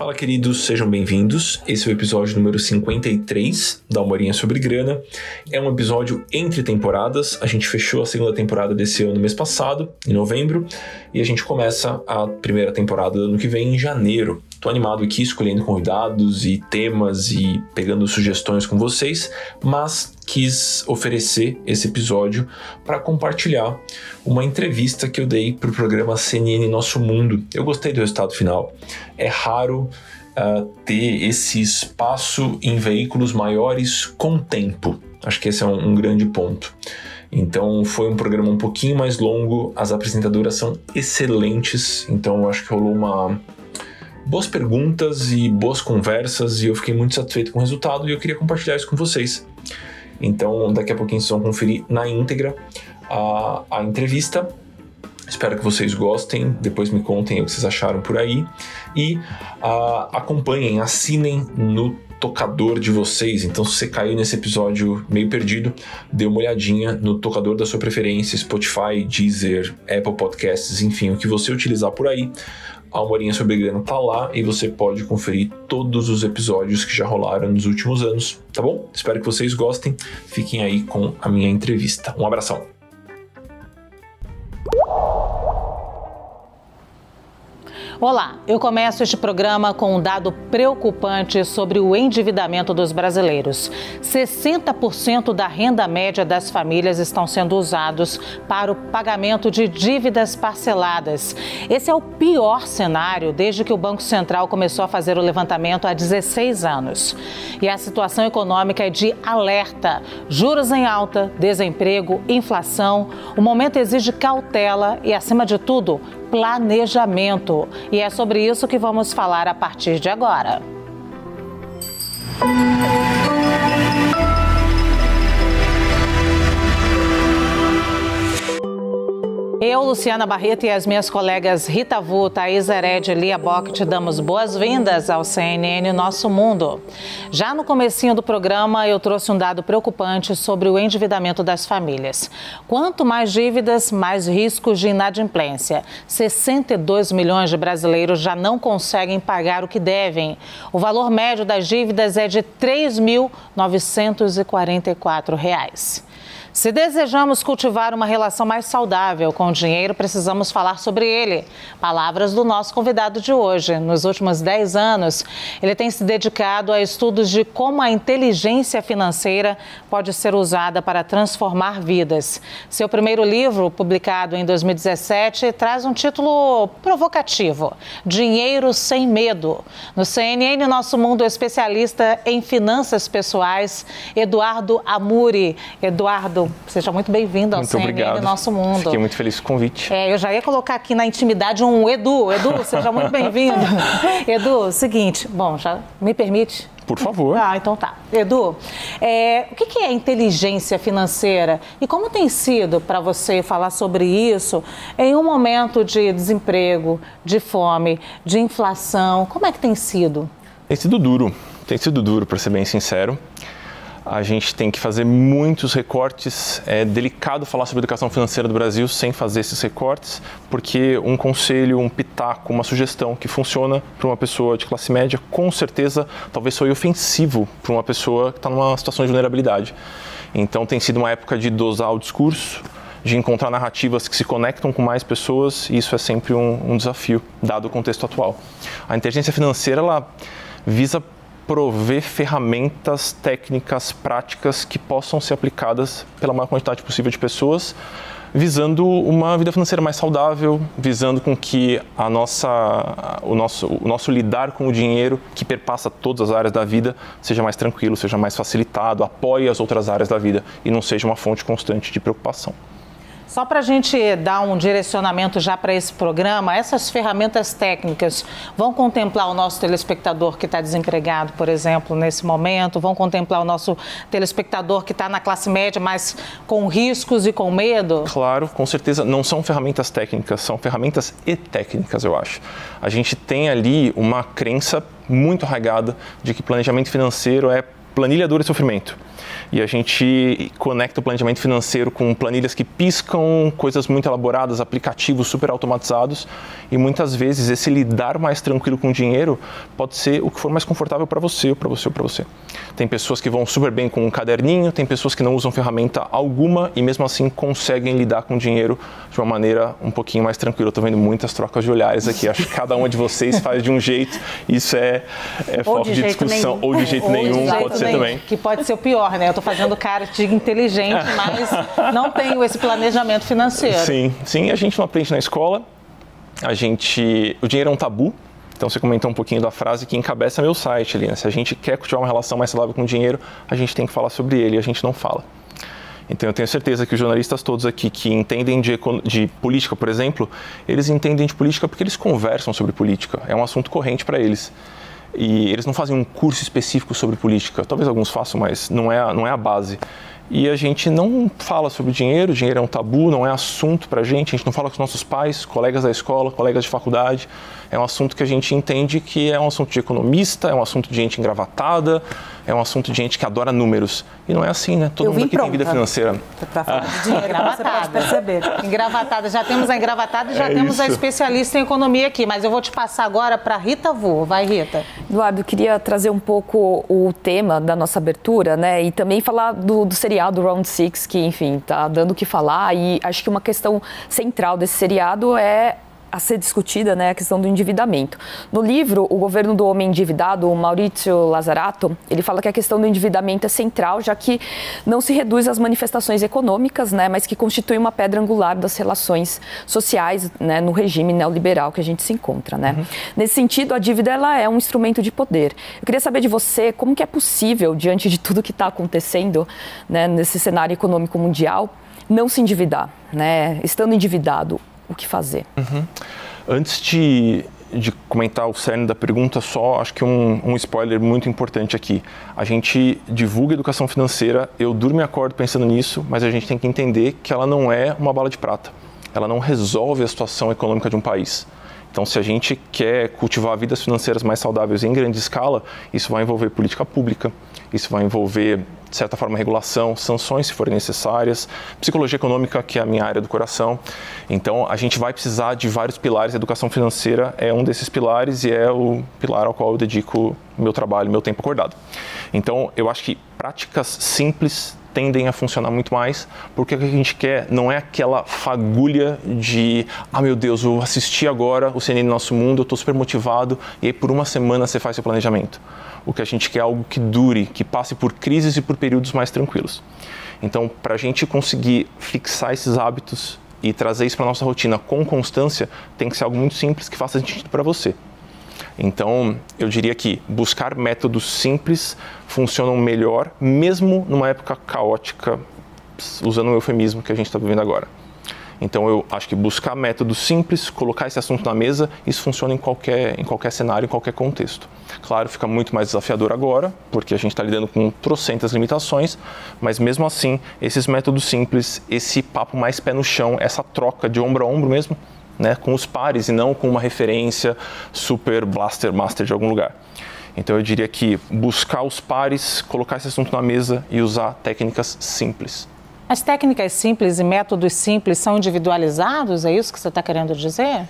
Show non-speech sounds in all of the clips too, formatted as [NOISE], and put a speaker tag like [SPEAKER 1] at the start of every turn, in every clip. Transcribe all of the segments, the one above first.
[SPEAKER 1] Fala, queridos, sejam bem-vindos. Esse é o episódio número 53 da Humorinha sobre Grana. É um episódio entre temporadas. A gente fechou a segunda temporada desse ano mês passado, em novembro, e a gente começa a primeira temporada do ano que vem em janeiro. Tô animado aqui escolhendo convidados e temas e pegando sugestões com vocês, mas quis oferecer esse episódio para compartilhar uma entrevista que eu dei para o programa CNN Nosso Mundo. Eu gostei do resultado final. É raro uh, ter esse espaço em veículos maiores com tempo. Acho que esse é um, um grande ponto. Então foi um programa um pouquinho mais longo, as apresentadoras são excelentes, então acho que rolou uma boas perguntas e boas conversas e eu fiquei muito satisfeito com o resultado e eu queria compartilhar isso com vocês. Então, daqui a pouquinho vocês vão conferir na íntegra a, a entrevista. Espero que vocês gostem, depois me contem o que vocês acharam por aí e uh, acompanhem, assinem no tocador de vocês. Então, se você caiu nesse episódio meio perdido, dê uma olhadinha no tocador da sua preferência, Spotify, Deezer, Apple Podcasts, enfim, o que você utilizar por aí. A Humorinha sobre Grana tá lá e você pode conferir todos os episódios que já rolaram nos últimos anos, tá bom? Espero que vocês gostem. Fiquem aí com a minha entrevista. Um abração.
[SPEAKER 2] Olá, eu começo este programa com um dado preocupante sobre o endividamento dos brasileiros. 60% da renda média das famílias estão sendo usados para o pagamento de dívidas parceladas. Esse é o pior cenário desde que o Banco Central começou a fazer o levantamento há 16 anos. E a situação econômica é de alerta: juros em alta, desemprego, inflação. O momento exige cautela e, acima de tudo, planejamento. E é sobre isso que vamos falar a partir de agora. Eu, Luciana Barreto e as minhas colegas Rita Vu, Thaís Hered e Lia Bock te damos boas-vindas ao CNN Nosso Mundo. Já no comecinho do programa, eu trouxe um dado preocupante sobre o endividamento das famílias. Quanto mais dívidas, mais riscos de inadimplência. 62 milhões de brasileiros já não conseguem pagar o que devem. O valor médio das dívidas é de R$ 3.944. Se desejamos cultivar uma relação mais saudável com o dinheiro, precisamos falar sobre ele. Palavras do nosso convidado de hoje. Nos últimos 10 anos, ele tem se dedicado a estudos de como a inteligência financeira pode ser usada para transformar vidas. Seu primeiro livro, publicado em 2017, traz um título provocativo: Dinheiro sem Medo. No CNN Nosso Mundo, especialista em finanças pessoais, Eduardo Amuri. Eduardo, Seja muito bem-vindo ao muito CNN obrigado. Nosso Mundo.
[SPEAKER 1] Fiquei muito feliz com o convite.
[SPEAKER 2] É, eu já ia colocar aqui na intimidade um Edu. Edu, seja muito bem-vindo. [LAUGHS] Edu, seguinte, bom, já me permite?
[SPEAKER 1] Por favor.
[SPEAKER 2] Ah, então tá. Edu, é, o que é inteligência financeira e como tem sido para você falar sobre isso em um momento de desemprego, de fome, de inflação? Como é que tem sido?
[SPEAKER 1] Tem sido duro, tem sido duro, para ser bem sincero a gente tem que fazer muitos recortes. É delicado falar sobre educação financeira do Brasil sem fazer esses recortes, porque um conselho, um pitaco, uma sugestão que funciona para uma pessoa de classe média, com certeza talvez soe ofensivo para uma pessoa que está numa situação de vulnerabilidade. Então tem sido uma época de dosar o discurso, de encontrar narrativas que se conectam com mais pessoas, e isso é sempre um, um desafio, dado o contexto atual. A inteligência financeira ela visa prover ferramentas técnicas, práticas que possam ser aplicadas pela maior quantidade possível de pessoas, visando uma vida financeira mais saudável, visando com que a nossa, o, nosso, o nosso lidar com o dinheiro, que perpassa todas as áreas da vida, seja mais tranquilo, seja mais facilitado, apoie as outras áreas da vida e não seja uma fonte constante de preocupação.
[SPEAKER 2] Só para a gente dar um direcionamento já para esse programa, essas ferramentas técnicas vão contemplar o nosso telespectador que está desempregado, por exemplo, nesse momento, vão contemplar o nosso telespectador que está na classe média, mas com riscos e com medo?
[SPEAKER 1] Claro, com certeza. Não são ferramentas técnicas, são ferramentas e técnicas, eu acho. A gente tem ali uma crença muito arraigada de que planejamento financeiro é planilha dura e sofrimento. E a gente conecta o planejamento financeiro com planilhas que piscam, coisas muito elaboradas, aplicativos super automatizados. E muitas vezes esse lidar mais tranquilo com o dinheiro pode ser o que for mais confortável para você, ou para você, para você. Tem pessoas que vão super bem com um caderninho, tem pessoas que não usam ferramenta alguma e mesmo assim conseguem lidar com o dinheiro de uma maneira um pouquinho mais tranquila. Eu estou vendo muitas trocas de olhares aqui. Acho que cada uma de vocês faz de um jeito. Isso é, é foco de, de discussão. Nenhum. Ou de jeito ou nenhum, de jeito pode ser também.
[SPEAKER 2] Que pode ser o pior, né? Eu estou fazendo cara de inteligente, [LAUGHS] mas não tenho esse planejamento financeiro.
[SPEAKER 1] Sim, sim. A gente não aprende na escola. A gente... O dinheiro é um tabu. Então você comentou um pouquinho da frase que encabeça meu site ali, né? Se a gente quer cultivar uma relação mais saudável com o dinheiro, a gente tem que falar sobre ele e a gente não fala. Então eu tenho certeza que os jornalistas todos aqui que entendem de, de, política, por exemplo, eles entendem de política porque eles conversam sobre política. É um assunto corrente para eles. E eles não fazem um curso específico sobre política. Talvez alguns façam, mas não é, não é a base. E a gente não fala sobre dinheiro, dinheiro é um tabu, não é assunto para a gente, a gente não fala com os nossos pais, colegas da escola, colegas de faculdade. É um assunto que a gente entende que é um assunto de economista, é um assunto de gente engravatada, é um assunto de gente que adora números. E não é assim, né? Todo
[SPEAKER 2] Eu
[SPEAKER 1] mundo aqui
[SPEAKER 2] pronta.
[SPEAKER 1] tem vida financeira.
[SPEAKER 2] Para falar de dinheiro, engravatada. perceber. Engravatada. Já temos a engravatada e já é temos isso. a especialista em economia aqui. Mas eu vou te passar agora para Rita Vu. Vai, Rita.
[SPEAKER 3] Eduardo, eu queria trazer um pouco o tema da nossa abertura, né? E também falar do, do seriado Round Six, que, enfim, tá dando o que falar. E acho que uma questão central desse seriado é a ser discutida né, a questão do endividamento. No livro, o governo do homem endividado, o Maurício Lazarato, ele fala que a questão do endividamento é central, já que não se reduz às manifestações econômicas, né, mas que constitui uma pedra angular das relações sociais né, no regime neoliberal que a gente se encontra. Né? Uhum. Nesse sentido, a dívida ela é um instrumento de poder. Eu queria saber de você como que é possível, diante de tudo que está acontecendo né, nesse cenário econômico mundial, não se endividar, né? Estando endividado, o que fazer.
[SPEAKER 1] Uhum. Antes de, de comentar o cerne da pergunta, só acho que um, um, spoiler muito importante aqui. A gente divulga educação financeira, eu durmo e acordo pensando nisso, mas a gente tem que entender que ela não é uma bala de prata. Ela não resolve a situação econômica de um país. Então, se a gente quer cultivar vidas financeiras mais saudáveis em grande escala, isso vai envolver política pública, isso vai envolver, de certa forma, regulação, sanções se forem necessárias, psicologia econômica, que é a minha área do coração. Então, a gente vai precisar de vários pilares. A educação financeira é um desses pilares e é o pilar ao qual eu dedico meu trabalho, meu tempo acordado. Então, eu acho que práticas simples tendem a funcionar muito mais, porque o que a gente quer não é aquela fagulha de, ah meu Deus, eu assisti agora o CNN Nosso Mundo, eu estou super motivado, e aí por uma semana você faz seu planejamento. O que a gente quer é algo que dure, que passe por crises e por períodos mais tranquilos. Então, para a gente conseguir fixar esses hábitos e trazer isso para nossa rotina com constância, tem que ser algo muito simples que faça sentido para você. Então, eu diria que buscar métodos simples funcionam melhor, mesmo numa época caótica, usando o eufemismo que a gente está vivendo agora. Então, eu acho que buscar métodos simples, colocar esse assunto na mesa, isso funciona em qualquer, em qualquer cenário, em qualquer contexto. Claro, fica muito mais desafiador agora, porque a gente está lidando com trocentas limitações, mas mesmo assim, esses métodos simples, esse papo mais pé no chão, essa troca de ombro a ombro mesmo, né, com os pares e não com uma referência super blaster master de algum lugar. Então eu diria que buscar os pares, colocar esse assunto na mesa e usar técnicas simples.
[SPEAKER 2] As técnicas simples e métodos simples são individualizados? É isso que você está querendo dizer?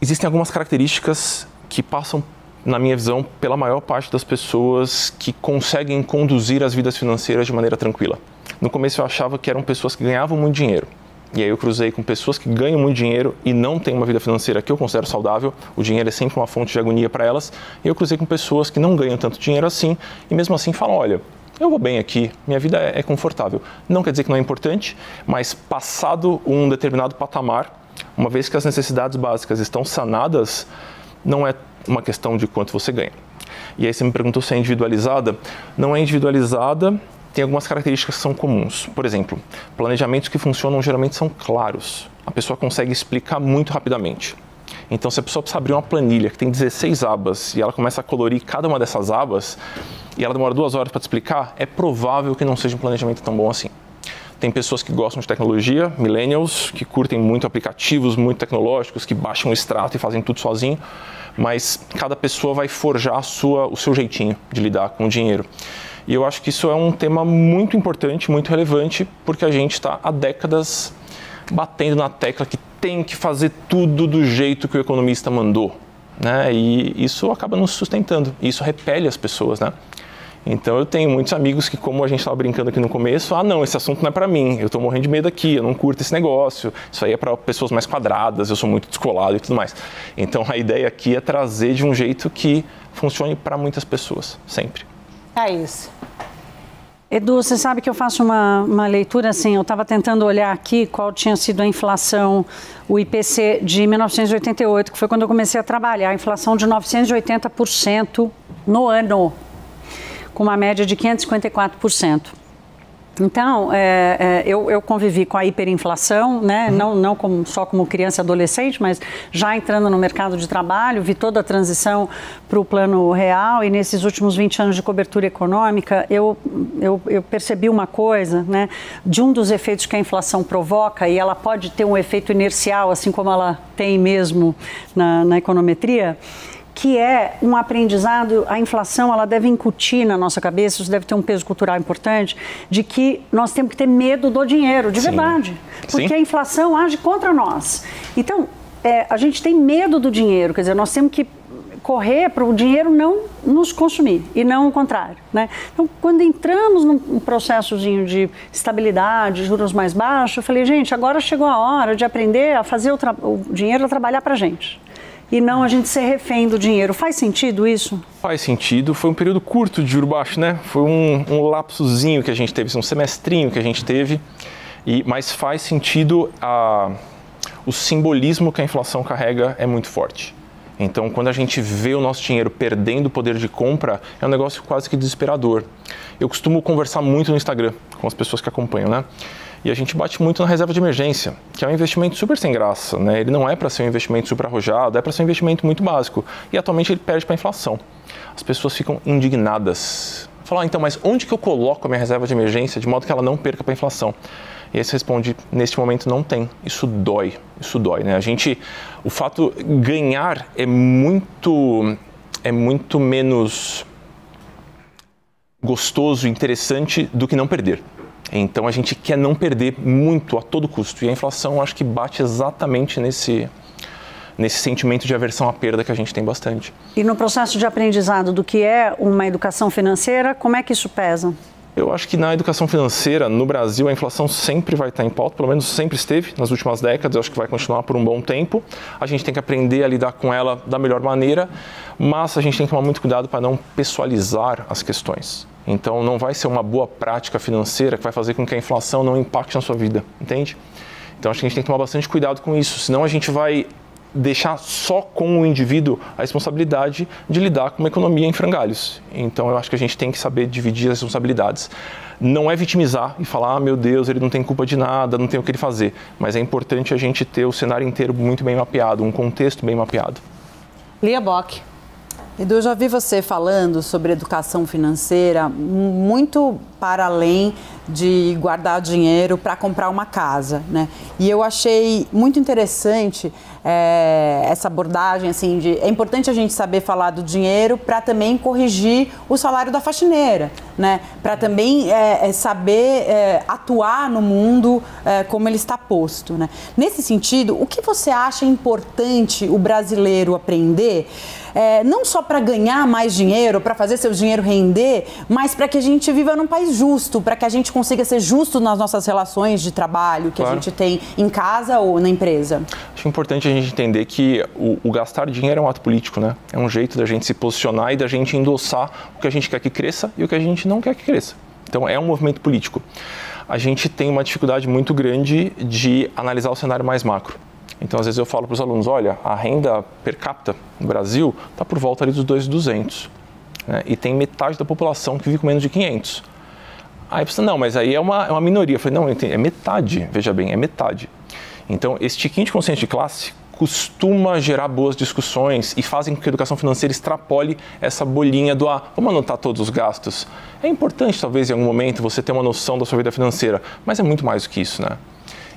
[SPEAKER 1] Existem algumas características que passam, na minha visão, pela maior parte das pessoas que conseguem conduzir as vidas financeiras de maneira tranquila. No começo eu achava que eram pessoas que ganhavam muito dinheiro e aí eu cruzei com pessoas que ganham muito dinheiro e não têm uma vida financeira que eu considero saudável. O dinheiro é sempre uma fonte de agonia para elas. E eu cruzei com pessoas que não ganham tanto dinheiro assim e mesmo assim falam: olha, eu vou bem aqui, minha vida é, é confortável. Não quer dizer que não é importante, mas passado um determinado patamar, uma vez que as necessidades básicas estão sanadas, não é uma questão de quanto você ganha. E aí você me perguntou se é individualizada. Não é individualizada tem algumas características que são comuns. Por exemplo, planejamentos que funcionam geralmente são claros. A pessoa consegue explicar muito rapidamente. Então, se a pessoa precisa abrir uma planilha que tem 16 abas e ela começa a colorir cada uma dessas abas e ela demora duas horas para te explicar, é provável que não seja um planejamento tão bom assim. Tem pessoas que gostam de tecnologia, millennials, que curtem muito aplicativos muito tecnológicos, que baixam o extrato e fazem tudo sozinho, mas cada pessoa vai forjar sua, o seu jeitinho de lidar com o dinheiro. E eu acho que isso é um tema muito importante, muito relevante, porque a gente está há décadas batendo na tecla que tem que fazer tudo do jeito que o economista mandou. Né? E isso acaba nos sustentando, isso repele as pessoas. Né? Então eu tenho muitos amigos que, como a gente estava brincando aqui no começo, ah não, esse assunto não é para mim, eu estou morrendo de medo aqui, eu não curto esse negócio, isso aí é para pessoas mais quadradas, eu sou muito descolado e tudo mais. Então a ideia aqui é trazer de um jeito que funcione para muitas pessoas, sempre.
[SPEAKER 2] É isso.
[SPEAKER 4] Edu, você sabe que eu faço uma, uma leitura assim, eu estava tentando olhar aqui qual tinha sido a inflação, o IPC de 1988, que foi quando eu comecei a trabalhar, a inflação de 980% no ano com uma média de 554%. Então, é, é, eu, eu, convivi com a hiperinflação, né? Uhum. não, não como, só como criança e adolescente, mas já entrando no mercado de trabalho, vi toda a transição para o plano real e nesses últimos 20 anos de cobertura econômica, eu, eu, eu, percebi uma coisa, né? de um dos efeitos que a inflação provoca, e ela pode ter um efeito inercial, assim como ela tem mesmo na, na econometria, que é um aprendizado, a inflação ela deve incutir na nossa cabeça, isso deve ter um peso cultural importante, de que nós temos que ter medo do dinheiro, de Sim. verdade. Porque Sim. a inflação age contra nós. Então, é, a gente tem medo do dinheiro, quer dizer, nós temos que correr para o dinheiro não nos consumir e não o contrário. Né? Então, quando entramos num processozinho de estabilidade, juros mais baixos, eu falei, gente, agora chegou a hora de aprender a fazer o, o dinheiro trabalhar para a gente e não a gente ser refém do dinheiro. Faz sentido isso?
[SPEAKER 1] Faz sentido. Foi um período curto de juro baixo, né? Foi um, um lapsozinho que a gente teve, um semestrinho que a gente teve. E, mas faz sentido a, o simbolismo que a inflação carrega é muito forte. Então, quando a gente vê o nosso dinheiro perdendo o poder de compra, é um negócio quase que desesperador. Eu costumo conversar muito no Instagram com as pessoas que acompanham, né? E a gente bate muito na reserva de emergência, que é um investimento super sem graça. Né? Ele não é para ser um investimento super arrojado, é para ser um investimento muito básico. E atualmente ele perde para a inflação. As pessoas ficam indignadas. Falar, ah, então, mas onde que eu coloco a minha reserva de emergência de modo que ela não perca para a inflação? E aí você responde, neste momento não tem. Isso dói, isso dói, né? A gente, o fato ganhar é muito, é muito menos gostoso, interessante do que não perder. Então a gente quer não perder muito a todo custo. E a inflação acho que bate exatamente nesse, nesse sentimento de aversão à perda que a gente tem bastante.
[SPEAKER 4] E no processo de aprendizado do que é uma educação financeira, como é que isso pesa?
[SPEAKER 1] Eu acho que na educação financeira, no Brasil, a inflação sempre vai estar em pauta, pelo menos sempre esteve nas últimas décadas, eu acho que vai continuar por um bom tempo. A gente tem que aprender a lidar com ela da melhor maneira, mas a gente tem que tomar muito cuidado para não pessoalizar as questões. Então não vai ser uma boa prática financeira que vai fazer com que a inflação não impacte na sua vida, entende? Então acho que a gente tem que tomar bastante cuidado com isso, senão a gente vai deixar só com o indivíduo a responsabilidade de lidar com uma economia em frangalhos. Então eu acho que a gente tem que saber dividir as responsabilidades. Não é vitimizar e falar, ah, meu Deus, ele não tem culpa de nada, não tem o que ele fazer. Mas é importante a gente ter o cenário inteiro muito bem mapeado, um contexto bem mapeado.
[SPEAKER 2] Lia Bock.
[SPEAKER 5] Edu, eu já vi você falando sobre educação financeira muito para além de guardar dinheiro para comprar uma casa, né? E eu achei muito interessante é, essa abordagem, assim, de é importante a gente saber falar do dinheiro para também corrigir o salário da faxineira, né? Para também é, saber é, atuar no mundo como ele está posto, né? Nesse sentido, o que você acha importante o brasileiro aprender? É, não só para ganhar mais dinheiro, para fazer seu dinheiro render, mas para que a gente viva num país justo, para que a gente consiga ser justo nas nossas relações de trabalho que claro. a gente tem em casa ou na empresa?
[SPEAKER 1] Acho importante a gente entender que o, o, gastar dinheiro é um ato político, né? É um jeito da gente se posicionar e da gente endossar o que a gente quer que cresça e o que a gente não quer que cresça. Então é um movimento político. A gente tem uma dificuldade muito grande de analisar o cenário mais macro. Então, às vezes eu falo para os alunos, olha, a renda per capita no Brasil está por volta ali dos 2.200. Né? E tem metade da população que vive com menos de 500. Aí você, não, mas aí é uma, é uma minoria. Eu falei, não, é metade, veja bem, é metade. Então, esse tiquinho de consciência de classe costuma gerar boas discussões e fazem com que a educação financeira extrapole essa bolinha do ah, vamos anotar todos os gastos. É importante, talvez, em algum momento, você ter uma noção da sua vida financeira, mas é muito mais do que isso, né?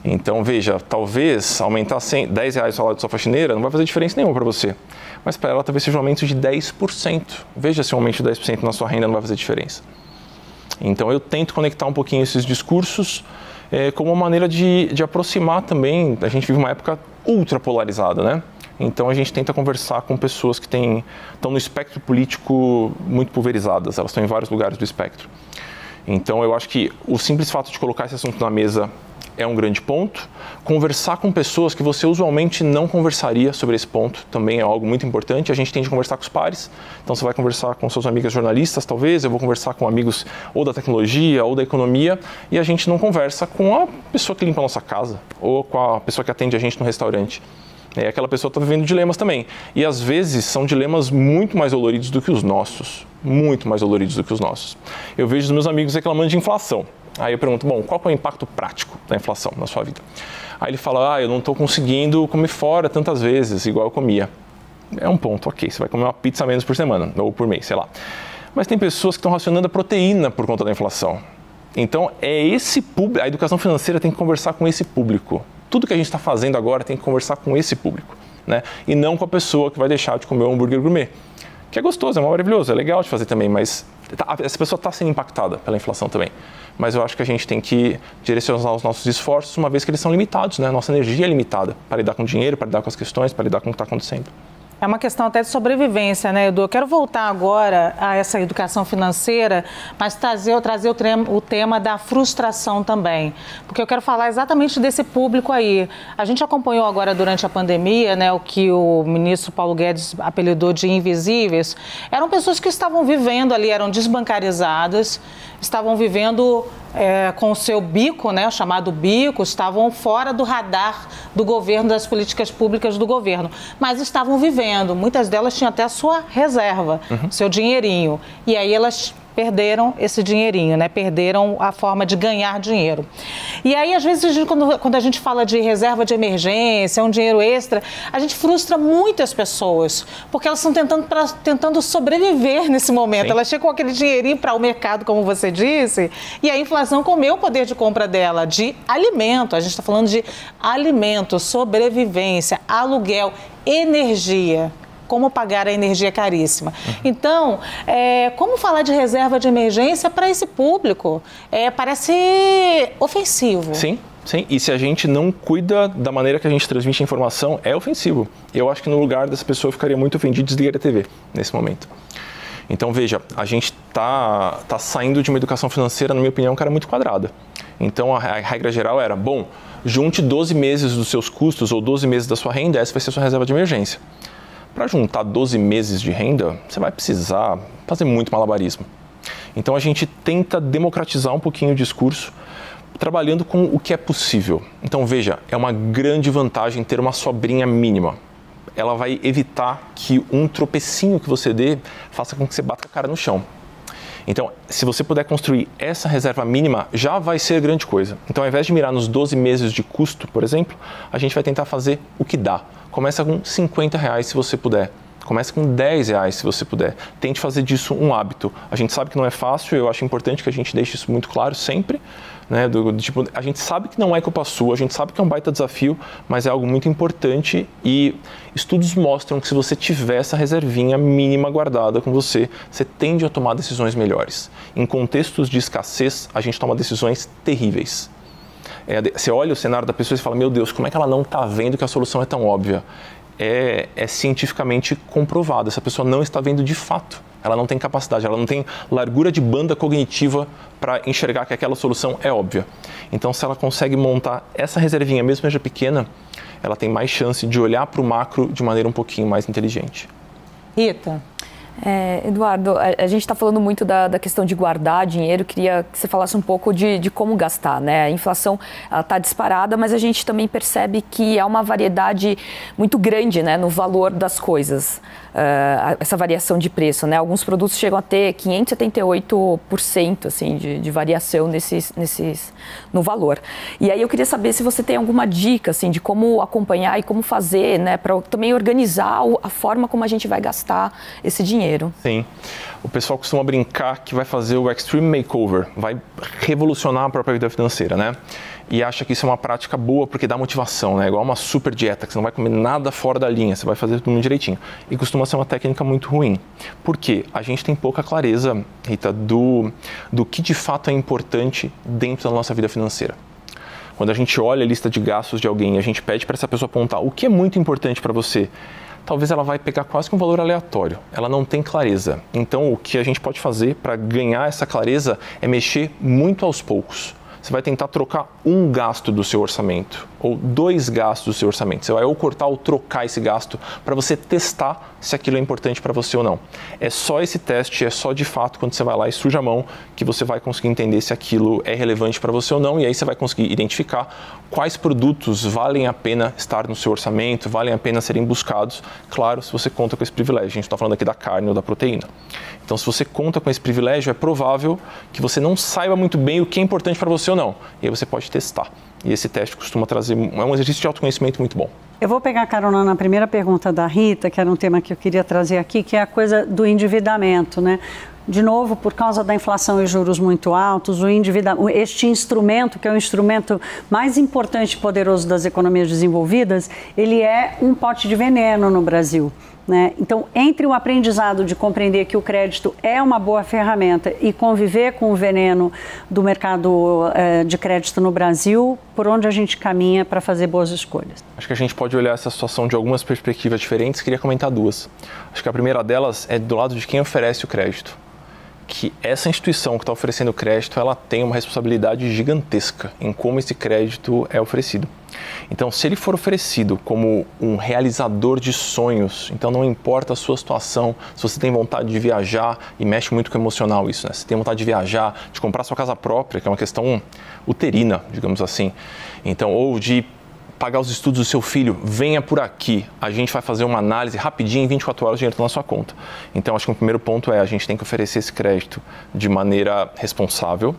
[SPEAKER 1] Então, veja, talvez aumentar 100, 10 reais o salário da sua faxineira não vai fazer diferença nenhuma para você. Mas para ela talvez seja um aumento de 10%. Veja se um aumento de 10% na sua renda não vai fazer diferença. Então eu tento conectar um pouquinho esses discursos é, como uma maneira de, de aproximar também. A gente vive uma época ultra polarizada, né? Então a gente tenta conversar com pessoas que têm, estão no espectro político muito pulverizadas, elas estão em vários lugares do espectro. Então eu acho que o simples fato de colocar esse assunto na mesa é um grande ponto. Conversar com pessoas que você usualmente não conversaria sobre esse ponto também é algo muito importante. A gente tem de conversar com os pares, então você vai conversar com suas amigas jornalistas, talvez, eu vou conversar com amigos ou da tecnologia ou da economia, e a gente não conversa com a pessoa que limpa a nossa casa ou com a pessoa que atende a gente no restaurante. E aquela pessoa está vivendo dilemas também. E às vezes são dilemas muito mais doloridos do que os nossos. Muito mais doloridos do que os nossos. Eu vejo os meus amigos reclamando de inflação. Aí eu pergunto, bom, qual é o impacto prático da inflação na sua vida? Aí ele fala, ah, eu não estou conseguindo comer fora tantas vezes, igual eu comia. É um ponto, ok, você vai comer uma pizza menos por semana, ou por mês, sei lá. Mas tem pessoas que estão racionando a proteína por conta da inflação. Então, é esse público, a educação financeira tem que conversar com esse público. Tudo que a gente está fazendo agora tem que conversar com esse público, né? E não com a pessoa que vai deixar de comer um hambúrguer gourmet. Que é gostoso, é maravilhoso, é legal de fazer também, mas tá, essa pessoa está sendo impactada pela inflação também mas eu acho que a gente tem que direcionar os nossos esforços, uma vez que eles são limitados, né? Nossa energia é limitada para lidar com dinheiro, para lidar com as questões, para lidar com o que está acontecendo.
[SPEAKER 2] É uma questão até de sobrevivência, né, Edu? Eu quero voltar agora a essa educação financeira, mas trazer, trazer o, o tema da frustração também. Porque eu quero falar exatamente desse público aí. A gente acompanhou agora durante a pandemia, né, o que o ministro Paulo Guedes apelidou de invisíveis. Eram pessoas que estavam vivendo ali, eram desbancarizadas, estavam vivendo é, com o seu bico, né, o chamado bico, estavam fora do radar do governo, das políticas públicas do governo, mas estavam vivendo. Muitas delas tinham até a sua reserva, uhum. seu dinheirinho. E aí elas perderam esse dinheirinho, né? Perderam a forma de ganhar dinheiro. E aí, às vezes, quando, quando a gente fala de reserva de emergência, um dinheiro extra, a gente frustra muitas pessoas, porque elas estão tentando, pra, tentando sobreviver nesse momento. Sim. Elas chegam com aquele dinheirinho para o mercado, como você disse, e a inflação comeu o poder de compra dela, de alimento. A gente está falando de alimento, sobrevivência, aluguel, energia como pagar a energia caríssima. Uhum. Então, é, como falar de reserva de emergência para esse público? É, parece ofensivo.
[SPEAKER 1] Sim. Sim, e se a gente não cuida da maneira que a gente transmite a informação, é ofensivo. Eu acho que no lugar dessa pessoa eu ficaria muito ofendido e desligaria a TV nesse momento. Então, veja, a gente está tá saindo de uma educação financeira, na minha opinião, que era muito quadrada. Então, a regra geral era, bom, junte 12 meses dos seus custos ou 12 meses da sua renda, essa vai ser a sua reserva de emergência. Para juntar 12 meses de renda, você vai precisar fazer muito malabarismo. Então a gente tenta democratizar um pouquinho o discurso, trabalhando com o que é possível. Então veja, é uma grande vantagem ter uma sobrinha mínima. Ela vai evitar que um tropecinho que você dê faça com que você bata a cara no chão. Então, se você puder construir essa reserva mínima, já vai ser grande coisa. Então, ao invés de mirar nos 12 meses de custo, por exemplo, a gente vai tentar fazer o que dá. Começa com 50 reais se você puder. Comece com 10 reais se você puder. Tente fazer disso um hábito. A gente sabe que não é fácil, eu acho importante que a gente deixe isso muito claro sempre. Né, do, do, tipo, a gente sabe que não é culpa sua, a gente sabe que é um baita desafio, mas é algo muito importante e estudos mostram que se você tiver essa reservinha mínima guardada com você, você tende a tomar decisões melhores. Em contextos de escassez, a gente toma decisões terríveis. É, você olha o cenário da pessoa e fala, meu Deus, como é que ela não está vendo que a solução é tão óbvia? É, é cientificamente comprovado, essa pessoa não está vendo de fato. Ela não tem capacidade, ela não tem largura de banda cognitiva para enxergar que aquela solução é óbvia. Então, se ela consegue montar essa reservinha, mesmo que seja pequena, ela tem mais chance de olhar para o macro de maneira um pouquinho mais inteligente.
[SPEAKER 2] Rita,
[SPEAKER 3] é, Eduardo, a, gente está falando muito da, da, questão de guardar dinheiro. Queria que você falasse um pouco de, de como gastar. Né? A inflação está disparada, mas a gente também percebe que há uma variedade muito grande né, no valor das coisas uh, essa variação de preço. Né? Alguns produtos chegam a ter 578% assim, de, de variação nesses, nesses, no valor. E aí eu queria saber se você tem alguma dica assim, de como acompanhar e como fazer né, para também organizar a forma como a gente vai gastar esse dinheiro.
[SPEAKER 1] Sim. O pessoal costuma brincar que vai fazer o Extreme Makeover, vai revolucionar a própria vida financeira, né? E acha que isso é uma prática boa porque dá motivação, né? Igual uma super dieta, que você não vai comer nada fora da linha, você vai fazer tudo direitinho. E costuma ser uma técnica muito ruim. Por quê? A gente tem pouca clareza, Rita, do, do que de fato é importante dentro da nossa vida financeira. Quando a gente olha a lista de gastos de alguém a gente pede para essa pessoa apontar o que é muito importante para você, talvez ela vai pegar quase que um valor aleatório. Ela não tem clareza. Então, o que a gente pode fazer para ganhar essa clareza é mexer muito aos poucos você vai tentar trocar um gasto do seu orçamento ou dois gastos do seu orçamento. Você vai ou cortar ou trocar esse gasto para você testar se aquilo é importante para você ou não. É só esse teste, é só de fato quando você vai lá e suja a mão que você vai conseguir entender se aquilo é relevante para você ou não e aí você vai conseguir identificar quais produtos valem a pena estar no seu orçamento, valem a pena serem buscados. Claro, se você conta com esse privilégio. A gente está falando aqui da carne ou da proteína. Então, se você conta com esse privilégio, é provável que você não saiba muito bem o que é importante para você ou não. E aí você pode testar. E esse teste costuma trazer, é um exercício de autoconhecimento muito bom.
[SPEAKER 4] Eu vou pegar carona na primeira pergunta da Rita, que era um tema que eu queria trazer aqui, que é a coisa do endividamento, né? De novo, por causa da inflação e juros muito altos, o este instrumento, que é o instrumento mais importante e poderoso das economias desenvolvidas, ele é um pote de veneno no Brasil. Né? Então, entre o aprendizado de compreender que o crédito é uma boa ferramenta e conviver com o veneno do mercado eh, de crédito no Brasil, por onde a gente caminha para fazer boas escolhas?
[SPEAKER 1] Acho que a gente pode olhar essa situação de algumas perspectivas diferentes. Queria comentar duas. Acho que a primeira delas é do lado de quem oferece o crédito que essa instituição que está oferecendo crédito ela tem uma responsabilidade gigantesca em como esse crédito é oferecido. Então, se ele for oferecido como um realizador de sonhos, então não importa a sua situação, se você tem vontade de viajar, e mexe muito com o emocional isso, né? Se tem vontade de viajar, de comprar sua casa própria, que é uma questão uterina, digamos assim, então, ou de pagar os estudos do seu filho, venha por aqui. A gente vai fazer uma análise rapidinho, em 24 horas o dinheiro está na sua conta. Então, acho que o primeiro ponto é a gente tem que oferecer esse crédito de maneira responsável,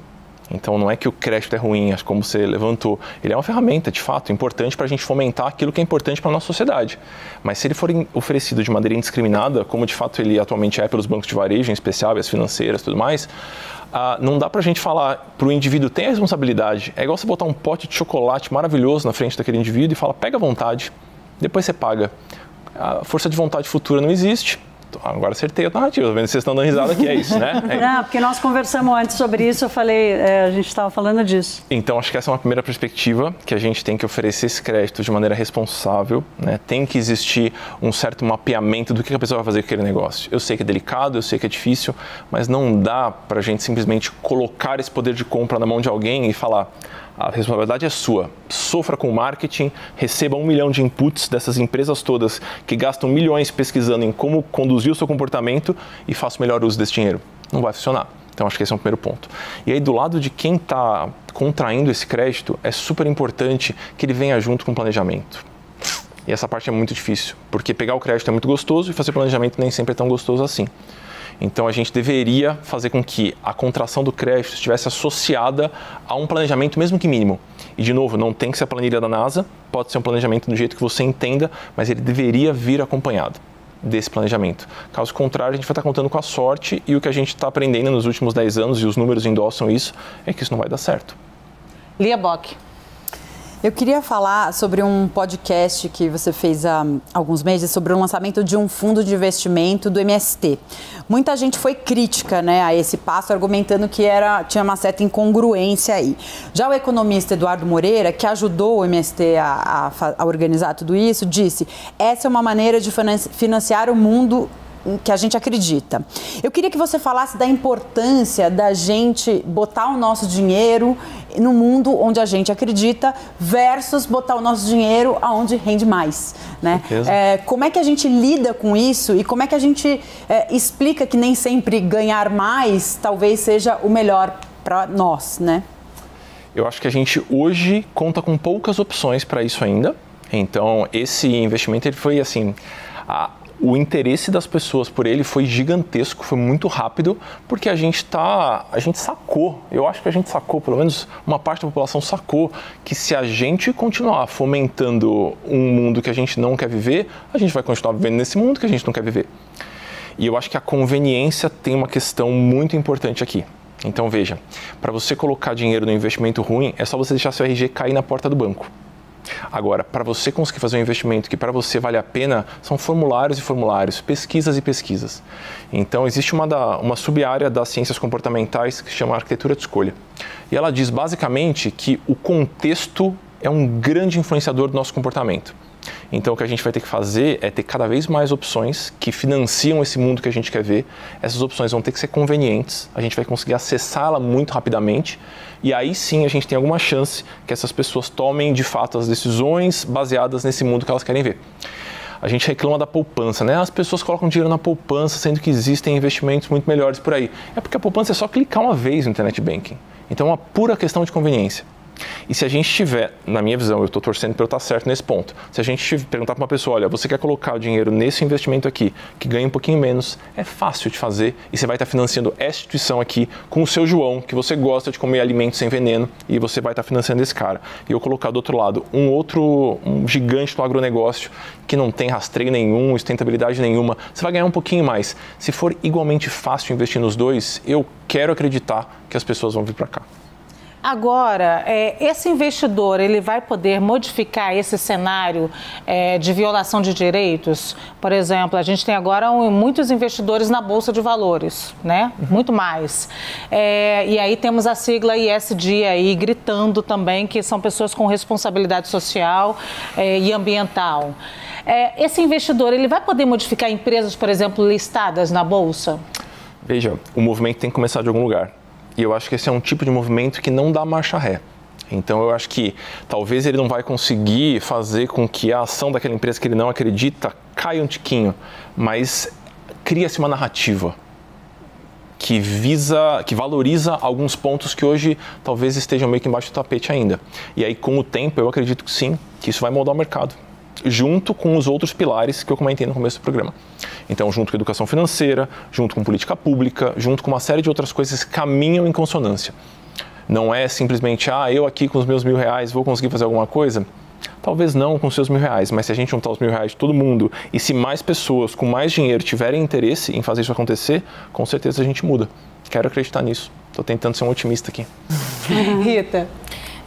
[SPEAKER 1] então não é que o crédito é ruim, como você levantou. Ele é uma ferramenta, de fato, importante para a gente fomentar aquilo que é importante para a nossa sociedade. Mas se ele for oferecido de maneira indiscriminada, como de fato ele atualmente é pelos bancos de varejo, em especial, as financeiras tudo mais, ah, não dá para a gente falar para o indivíduo tem a responsabilidade. É igual você botar um pote de chocolate maravilhoso na frente daquele indivíduo e fala, pega à vontade, depois você paga. A força de vontade futura não existe agora acertei a narrativa, vendo vocês estão dando risada que é isso, né?
[SPEAKER 4] É. [LAUGHS] Não, porque nós conversamos antes sobre isso, eu falei, é, a gente estava falando disso.
[SPEAKER 1] Então, acho que essa é uma primeira perspectiva, que a gente tem que oferecer esse crédito de maneira responsável, né? Tem que existir um certo mapeamento do que a pessoa vai fazer com aquele negócio. Eu sei que é delicado, eu sei que é difícil, mas não dá para a gente simplesmente colocar esse poder de compra na mão de alguém e falar, a responsabilidade é sua. Sofra com marketing, receba um milhão de inputs dessas empresas todas que gastam milhões pesquisando em como conduzir o seu comportamento e faça o melhor uso desse dinheiro. Não vai funcionar. Então, acho que esse é o primeiro ponto. E aí, do lado de quem está contraindo esse crédito, é super importante que ele venha junto com o planejamento. E essa parte é muito difícil, porque pegar o crédito é muito gostoso e fazer planejamento nem sempre é tão gostoso assim. Então a gente deveria fazer com que a contração do crédito estivesse associada a um planejamento, mesmo que mínimo. E de novo, não tem que ser a planilha da NASA, pode ser um planejamento do jeito que você entenda, mas ele deveria vir acompanhado desse planejamento. Caso contrário, a gente vai estar contando com a sorte e o que a gente está aprendendo nos últimos 10 anos, e os números endossam isso, é que isso não vai dar certo.
[SPEAKER 2] Lia Bock.
[SPEAKER 5] Eu queria falar sobre um podcast que você fez há alguns meses sobre o lançamento de um fundo de investimento do MST. Muita gente foi crítica né, a esse passo, argumentando que era, tinha uma certa incongruência aí. Já o economista Eduardo Moreira, que ajudou o MST a, a, a organizar tudo isso, disse: essa é uma maneira de financiar o mundo que a gente acredita. Eu queria que você falasse da importância da gente botar o nosso dinheiro no mundo onde a gente acredita versus botar o nosso dinheiro aonde rende mais. Né? É, como é que a gente lida com isso e como é que a gente é, explica que nem sempre ganhar mais talvez seja o melhor para nós, né?
[SPEAKER 1] Eu acho que a gente hoje conta com poucas opções para isso ainda. Então, esse investimento ele foi assim, a, o interesse das pessoas por ele foi gigantesco, foi muito rápido, porque a gente tá, a gente sacou, eu acho que a gente sacou, pelo menos uma parte da população sacou que se a gente continuar fomentando um mundo que a gente não quer viver, a gente vai continuar vivendo nesse mundo que a gente não quer viver. E eu acho que a conveniência tem uma questão muito importante aqui. Então veja, para você colocar dinheiro no investimento ruim, é só você deixar seu RG cair na porta do banco. Agora, para você conseguir fazer um investimento que para você vale a pena, são formulários e formulários, pesquisas e pesquisas. Então, existe uma, da, uma sub-área das ciências comportamentais que se chama arquitetura de escolha. E ela diz basicamente que o contexto é um grande influenciador do nosso comportamento. Então, o que a gente vai ter que fazer é ter cada vez mais opções que financiam esse mundo que a gente quer ver. Essas opções vão ter que ser convenientes, a gente vai conseguir acessá-la muito rapidamente e aí sim a gente tem alguma chance que essas pessoas tomem de fato as decisões baseadas nesse mundo que elas querem ver. A gente reclama da poupança, né? As pessoas colocam dinheiro na poupança, sendo que existem investimentos muito melhores por aí. É porque a poupança é só clicar uma vez no internet banking. Então é uma pura questão de conveniência. E se a gente tiver, na minha visão, eu estou torcendo para eu estar certo nesse ponto, se a gente perguntar para uma pessoa, olha, você quer colocar o dinheiro nesse investimento aqui, que ganha um pouquinho menos, é fácil de fazer e você vai estar financiando essa instituição aqui com o seu João, que você gosta de comer alimentos sem veneno e você vai estar financiando esse cara. E eu colocar do outro lado um outro um gigante do agronegócio que não tem rastreio nenhum, sustentabilidade nenhuma, você vai ganhar um pouquinho mais. Se for igualmente fácil investir nos dois, eu quero acreditar que as pessoas vão vir para cá.
[SPEAKER 2] Agora, é, esse investidor ele vai poder modificar esse cenário é, de violação de direitos? Por exemplo, a gente tem agora um, muitos investidores na bolsa de valores, né? Muito mais. É, e aí temos a sigla ISD aí gritando também que são pessoas com responsabilidade social é, e ambiental. É, esse investidor ele vai poder modificar empresas, por exemplo, listadas na bolsa?
[SPEAKER 1] Veja, o movimento tem que começar de algum lugar. E eu acho que esse é um tipo de movimento que não dá marcha ré. Então eu acho que talvez ele não vai conseguir fazer com que a ação daquela empresa que ele não acredita caia um tiquinho, mas cria-se uma narrativa que visa, que valoriza alguns pontos que hoje talvez estejam meio que embaixo do tapete ainda. E aí com o tempo eu acredito que sim, que isso vai mudar o mercado junto com os outros pilares que eu comentei no começo do programa. Então, junto com educação financeira, junto com política pública, junto com uma série de outras coisas que caminham em consonância. Não é simplesmente, ah, eu aqui com os meus mil reais vou conseguir fazer alguma coisa. Talvez não com seus mil reais, mas se a gente juntar os mil reais de todo mundo e se mais pessoas com mais dinheiro tiverem interesse em fazer isso acontecer, com certeza a gente muda. Quero acreditar nisso. Estou tentando ser um otimista aqui. [LAUGHS]
[SPEAKER 2] Rita.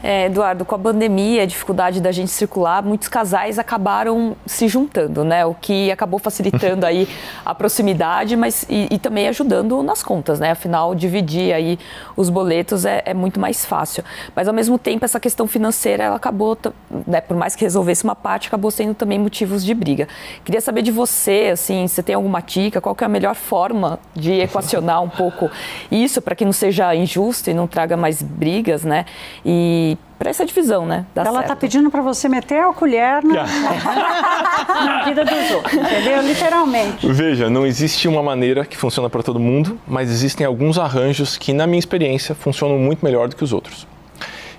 [SPEAKER 3] É, Eduardo, com a pandemia, a dificuldade da gente circular, muitos casais acabaram se juntando, né? O que acabou facilitando aí [LAUGHS] a proximidade, mas e, e, também ajudando nas contas, né? Afinal, dividir aí os boletos é, é, muito mais fácil. Mas ao mesmo tempo, essa questão financeira, ela acabou, né, por mais que resolvesse uma parte, acabou sendo também motivos de briga. Queria saber de você, assim, se tem alguma dica, qual que é a melhor forma de equacionar um pouco isso para que não seja injusto e não traga mais brigas, né? E para essa divisão, né?
[SPEAKER 4] Ela está pedindo para você meter a colher na, [LAUGHS] na vida dos outros, entendeu? Literalmente.
[SPEAKER 1] Veja, não existe uma maneira que funciona para todo mundo, mas existem alguns arranjos que, na minha experiência, funcionam muito melhor do que os outros.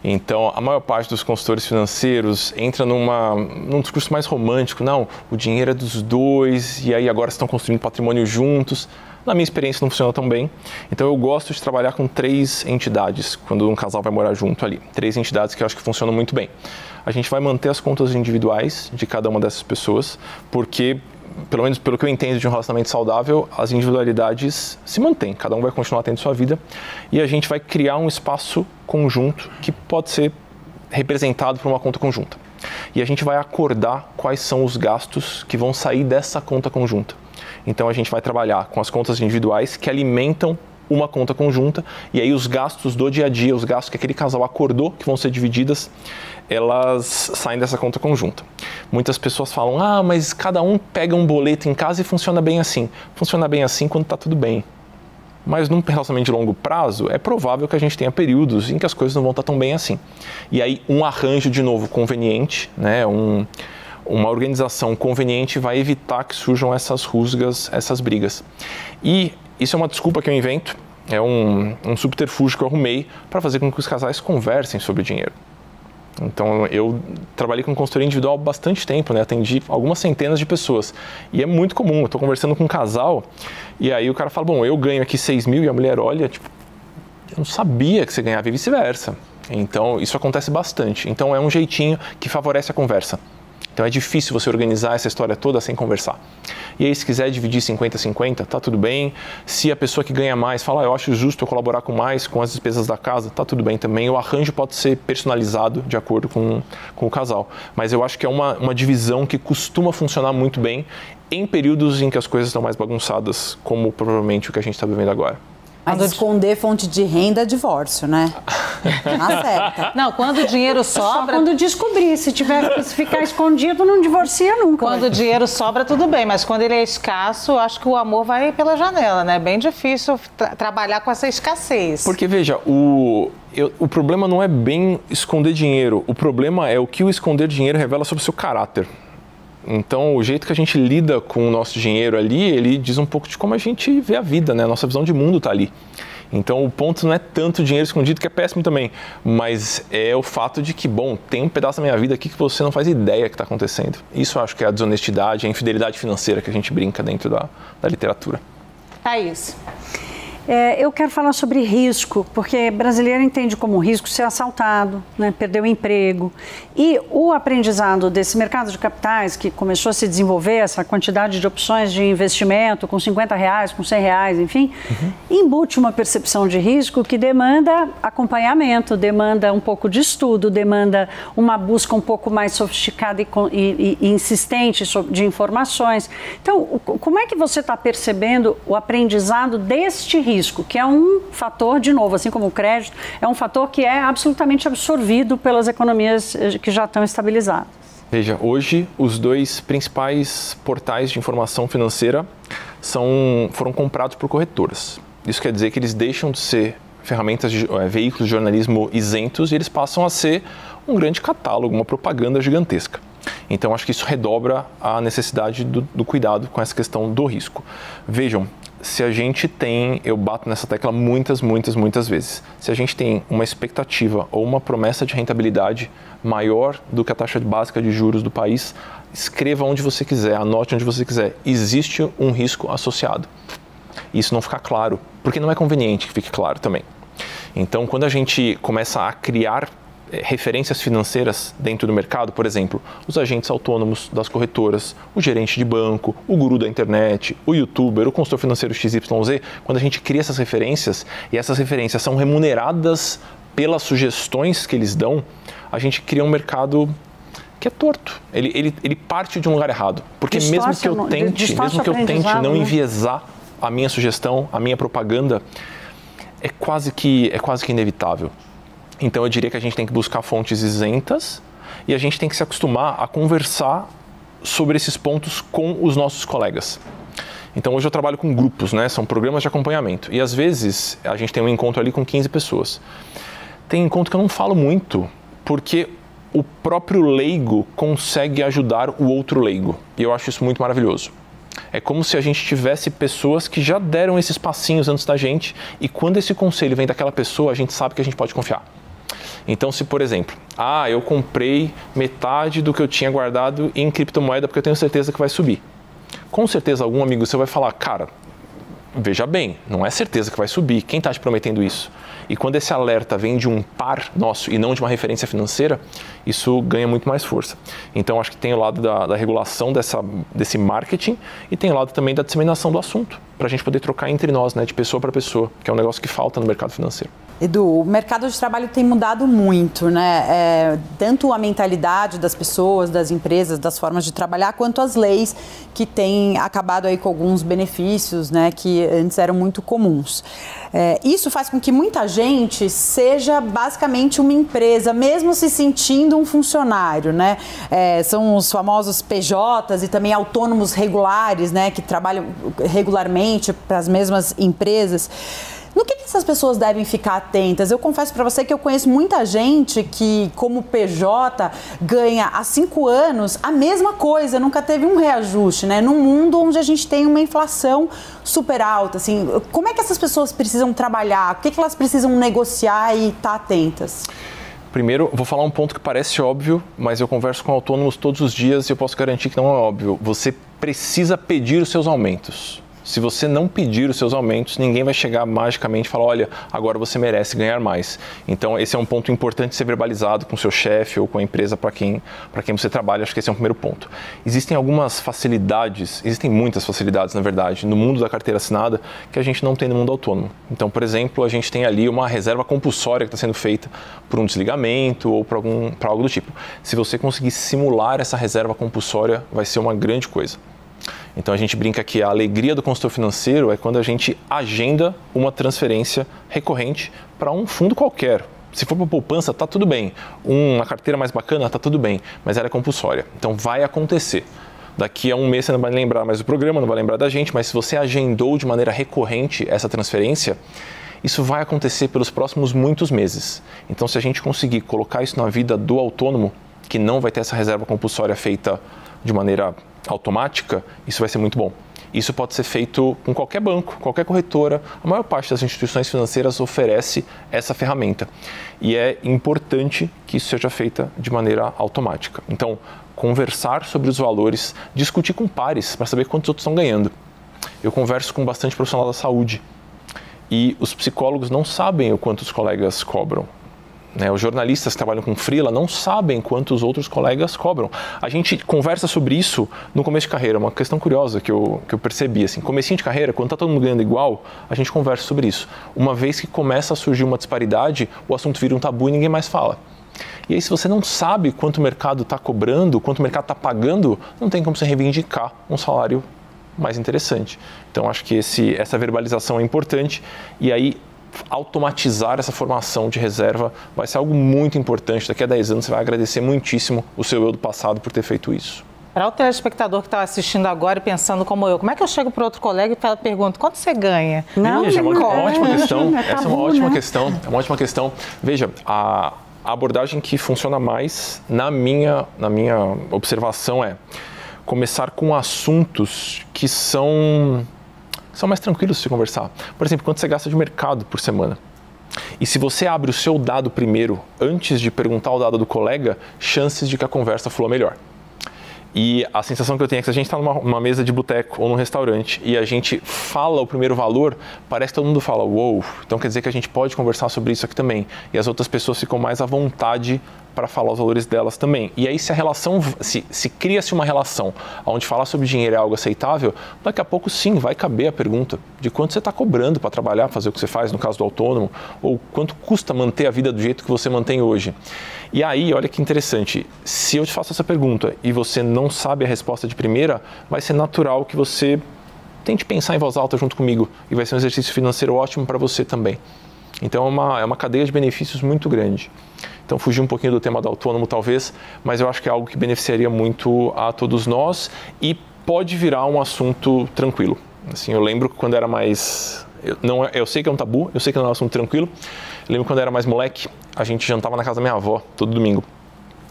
[SPEAKER 1] Então, a maior parte dos consultores financeiros entra numa, num discurso mais romântico. Não, o dinheiro é dos dois e aí agora estão construindo patrimônio juntos na minha experiência não funciona tão bem. Então eu gosto de trabalhar com três entidades quando um casal vai morar junto ali. Três entidades que eu acho que funcionam muito bem. A gente vai manter as contas individuais de cada uma dessas pessoas, porque pelo menos pelo que eu entendo de um relacionamento saudável, as individualidades se mantêm, cada um vai continuar tendo sua vida e a gente vai criar um espaço conjunto que pode ser representado por uma conta conjunta. E a gente vai acordar quais são os gastos que vão sair dessa conta conjunta. Então a gente vai trabalhar com as contas individuais que alimentam uma conta conjunta e aí os gastos do dia a dia, os gastos que aquele casal acordou que vão ser divididas, elas saem dessa conta conjunta. Muitas pessoas falam: "Ah, mas cada um pega um boleto em casa e funciona bem assim". Funciona bem assim quando está tudo bem. Mas num relacionamento de longo prazo, é provável que a gente tenha períodos em que as coisas não vão estar tão bem assim. E aí um arranjo de novo conveniente, né, um uma organização conveniente vai evitar que surjam essas rusgas, essas brigas. E isso é uma desculpa que eu invento, é um, um subterfúgio que eu arrumei para fazer com que os casais conversem sobre dinheiro. Então eu trabalhei com consultoria individual bastante tempo, né? Atendi algumas centenas de pessoas. E é muito comum, eu estou conversando com um casal e aí o cara fala, bom, eu ganho aqui 6 mil e a mulher olha, tipo, eu não sabia que você ganhava e vice-versa. Então isso acontece bastante. Então é um jeitinho que favorece a conversa Então é difícil você organizar essa história toda sem conversar. E aí, se quiser dividir 50-50, tá tudo bem. Se a pessoa que ganha mais fala, ah, eu acho justo eu colaborar com mais com as despesas da casa, tá tudo bem também. O arranjo pode ser personalizado de acordo com, com o casal. Mas eu acho que é uma, uma divisão que costuma funcionar muito bem em períodos em que as coisas estão mais bagunçadas, como provavelmente o que a gente está vivendo agora.
[SPEAKER 5] Mas quando esconder fonte de renda é divórcio, né?
[SPEAKER 2] Na [LAUGHS] certa. Não, quando o dinheiro sobra. Só
[SPEAKER 4] quando descobrir. Se tiver se ficar escondido, não divorcia nunca.
[SPEAKER 2] Quando o dinheiro sobra, tudo bem. Mas quando ele é escasso, acho que o amor vai pela janela, né? É bem difícil tra trabalhar com essa escassez.
[SPEAKER 1] Porque, veja, o, eu, o problema não é bem esconder dinheiro. O problema é o que o esconder dinheiro revela sobre o seu caráter. Então, o jeito que a gente lida com o nosso dinheiro ali, ele diz um pouco de como a gente vê a vida, né? Nossa visão de mundo está ali. Então, o ponto não é tanto dinheiro escondido, que é péssimo também, mas é o fato de que, bom, tem um pedaço da minha vida aqui que você não faz ideia que está acontecendo. Isso eu acho que é a desonestidade, a infidelidade financeira que a gente brinca dentro da, da literatura.
[SPEAKER 2] Thaís.
[SPEAKER 4] É, eu quero falar sobre risco, porque brasileiro entende como risco ser assaltado, né, perder o emprego. E o aprendizado desse mercado de capitais, que começou a se desenvolver, essa quantidade de opções de investimento com 50 reais, com 100 reais, enfim, uhum. embute uma percepção de risco que demanda acompanhamento, demanda um pouco de estudo, demanda uma busca um pouco mais sofisticada e, e, e insistente de informações. Então, como é que você está percebendo o aprendizado deste risco? Risco, que é um fator, de novo, assim como o crédito, é um fator que é absolutamente absorvido pelas economias eh, que já estão estabilizadas.
[SPEAKER 1] Veja, hoje os dois principais portais de informação financeira são, foram comprados por corretoras. Isso quer dizer que eles deixam de ser ferramentas de é, veículos de jornalismo isentos e eles passam a ser um grande catálogo, uma propaganda gigantesca. Então, acho que isso redobra a necessidade do, do cuidado com essa questão do risco. Vejam, se a gente tem, eu bato nessa tecla muitas, muitas, muitas vezes, se a gente tem uma expectativa ou uma promessa de rentabilidade maior do que a taxa básica de juros do país, escreva onde você quiser, anote onde você quiser. Existe um risco associado. Isso não fica claro, porque não é conveniente que fique claro também. Então, quando a gente começa a criar referências financeiras dentro do mercado, por exemplo, os agentes autônomos das corretoras, o gerente de banco, o guru da internet, o youtuber, o consultor financeiro XYZ, quando a gente cria essas referências e essas referências são remuneradas pelas sugestões que eles dão, a gente cria um mercado que é torto. Ele, ele, ele parte de um lugar errado. Porque distorce, mesmo que eu tente, mesmo que eu tente não né? enviesar a minha sugestão, a minha propaganda, é quase que, é quase que inevitável. Então eu diria que a gente tem que buscar fontes isentas e a gente tem que se acostumar a conversar sobre esses pontos com os nossos colegas. Então hoje eu trabalho com grupos, né? São programas de acompanhamento. E às vezes a gente tem um encontro ali com 15 pessoas. Tem encontro que eu não falo muito, porque o próprio leigo consegue ajudar o outro leigo. E eu acho isso muito maravilhoso. É como se a gente tivesse pessoas que já deram esses passinhos antes da gente, e quando esse conselho vem daquela pessoa, a gente sabe que a gente pode confiar. Então, se por exemplo, ah, eu comprei metade do que eu tinha guardado em criptomoeda porque eu tenho certeza que vai subir. Com certeza, algum amigo você vai falar, cara, veja bem, não é certeza que vai subir. Quem está te prometendo isso? E quando esse alerta vem de um par nosso e não de uma referência financeira, isso ganha muito mais força. Então, acho que tem o lado da, da regulação dessa, desse marketing e tem o lado também da disseminação do assunto, para a gente poder trocar entre nós, né, de pessoa para pessoa, que é um negócio que falta no mercado financeiro.
[SPEAKER 5] Edu, o mercado de trabalho tem mudado muito, né? É, tanto a mentalidade das pessoas, das empresas, das formas de trabalhar, quanto as leis que têm acabado aí com alguns benefícios, né? Que antes eram muito comuns. É, isso faz com que muita gente seja basicamente uma empresa, mesmo se sentindo um funcionário, né? É, são os famosos PJs e também autônomos regulares, né? Que trabalham regularmente para as mesmas empresas. No que, que essas pessoas devem ficar atentas? Eu confesso para você que eu conheço muita gente que, como PJ, ganha há cinco anos a mesma coisa, nunca teve um reajuste, né? Num mundo onde a gente tem uma inflação super alta, assim, como é que essas pessoas precisam trabalhar? O que, que elas precisam negociar e estar tá atentas?
[SPEAKER 1] Primeiro, vou falar um ponto que parece óbvio, mas eu converso com autônomos todos os dias e eu posso garantir que não é óbvio. Você precisa pedir os seus aumentos. Se você não pedir os seus aumentos, ninguém vai chegar magicamente e falar: olha, agora você merece ganhar mais. Então, esse é um ponto importante ser verbalizado com seu chefe ou com a empresa para quem, quem você trabalha. Acho que esse é um primeiro ponto. Existem algumas facilidades, existem muitas facilidades, na verdade, no mundo da carteira assinada que a gente não tem no mundo autônomo. Então, por exemplo, a gente tem ali uma reserva compulsória que está sendo feita por um desligamento ou para algo do tipo. Se você conseguir simular essa reserva compulsória, vai ser uma grande coisa. Então a gente brinca que a alegria do consultor financeiro é quando a gente agenda uma transferência recorrente para um fundo qualquer. Se for para poupança, tá tudo bem. Uma carteira mais bacana, tá tudo bem, mas ela é compulsória. Então vai acontecer. Daqui a um mês você não vai lembrar mais do programa, não vai lembrar da gente, mas se você agendou de maneira recorrente essa transferência, isso vai acontecer pelos próximos muitos meses. Então, se a gente conseguir colocar isso na vida do autônomo, que não vai ter essa reserva compulsória feita de maneira automática, isso vai ser muito bom. Isso pode ser feito com qualquer banco, qualquer corretora. A maior parte das instituições financeiras oferece essa ferramenta. E é importante que isso seja feito de maneira automática. Então, conversar sobre os valores, discutir com pares para saber quantos outros estão ganhando. Eu converso com bastante profissional da saúde e os psicólogos não sabem o quanto os colegas cobram. Né? Os jornalistas que trabalham com freela não sabem quanto os outros colegas cobram. A gente conversa sobre isso no começo de carreira, uma questão curiosa que eu, que eu percebi. Assim, comecinho de carreira, quando está todo mundo ganhando igual, a gente conversa sobre isso. Uma vez que começa a surgir uma disparidade, o assunto vira um tabu e ninguém mais fala. E aí, se você não sabe quanto o mercado está cobrando, quanto o mercado está pagando, não tem como você reivindicar um salário mais interessante. Então, acho que esse, essa verbalização é importante. E aí, automatizar essa formação de reserva vai ser algo muito importante. Daqui a 10 anos você vai agradecer muitíssimo o seu eu do passado por ter feito isso.
[SPEAKER 2] Para o telespectador que está assistindo agora e pensando como eu, como é que eu chego para outro colega e pergunto quanto você ganha?
[SPEAKER 1] Não, Veja, é uma, uma ótima questão. É Essa é uma ótima né? questão. É uma ótima questão. Veja, a, a abordagem que funciona mais, na minha, na minha observação, é começar com assuntos que são são mais tranquilos de se conversar. Por exemplo, quanto você gasta de mercado por semana? E se você abre o seu dado primeiro, antes de perguntar o dado do colega, chances de que a conversa flua melhor. E a sensação que eu tenho é que se a gente está numa mesa de boteco ou num restaurante e a gente fala o primeiro valor, parece que todo mundo fala, uou, wow, então quer dizer que a gente pode conversar sobre isso aqui também. E as outras pessoas ficam mais à vontade para falar os valores delas também. E aí, se a relação, se, se cria-se uma relação onde falar sobre dinheiro é algo aceitável, daqui a pouco sim vai caber a pergunta de quanto você está cobrando para trabalhar, fazer o que você faz, no caso do autônomo, ou quanto custa manter a vida do jeito que você mantém hoje. E aí, olha que interessante, se eu te faço essa pergunta e você não sabe a resposta de primeira, vai ser natural que você tente pensar em voz alta junto comigo e vai ser um exercício financeiro ótimo para você também. Então é uma, é uma cadeia de benefícios muito grande. Então, fugir um pouquinho do tema do autônomo, talvez, mas eu acho que é algo que beneficiaria muito a todos nós e pode virar um assunto tranquilo. Assim, eu lembro que quando era mais. Eu, não, é, eu sei que é um tabu, eu sei que não é um assunto tranquilo. Eu lembro quando era mais moleque, a gente jantava na casa da minha avó todo domingo.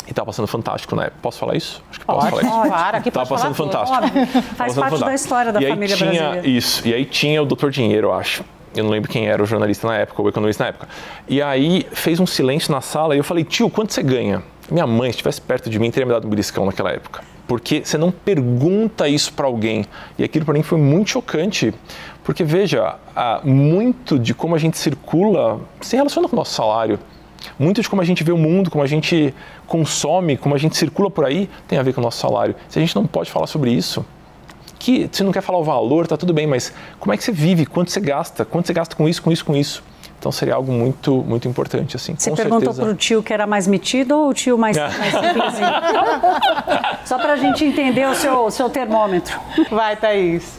[SPEAKER 1] E tava passando fantástico, né? Posso falar isso?
[SPEAKER 2] Acho que posso
[SPEAKER 1] pode,
[SPEAKER 2] falar isso. Claro, aqui
[SPEAKER 1] tava passando fantástico.
[SPEAKER 4] Faz parte fantástico. da história da
[SPEAKER 1] e
[SPEAKER 4] família
[SPEAKER 1] tinha,
[SPEAKER 4] brasileira.
[SPEAKER 1] Isso. E aí tinha o Doutor Dinheiro, eu acho eu não lembro quem era o jornalista na época, o economista na época. E aí fez um silêncio na sala e eu falei, tio, quanto você ganha? Minha mãe, se estivesse perto de mim, teria me dado um beliscão naquela época. Porque você não pergunta isso para alguém. E aquilo para mim foi muito chocante. Porque veja, muito de como a gente circula se relaciona com o nosso salário. Muito de como a gente vê o mundo, como a gente consome, como a gente circula por aí, tem a ver com o nosso salário. Se a gente não pode falar sobre isso, que você não quer falar o valor, tá tudo bem, mas como é que você vive? Quanto você gasta? Quanto você gasta com isso, com isso, com isso? Então seria algo muito, muito importante assim.
[SPEAKER 4] Você perguntou para o tio que era mais metido ou o tio mais, mais simplesinho? [LAUGHS] Só para a gente entender o seu, o seu termômetro.
[SPEAKER 2] Vai, Thaís.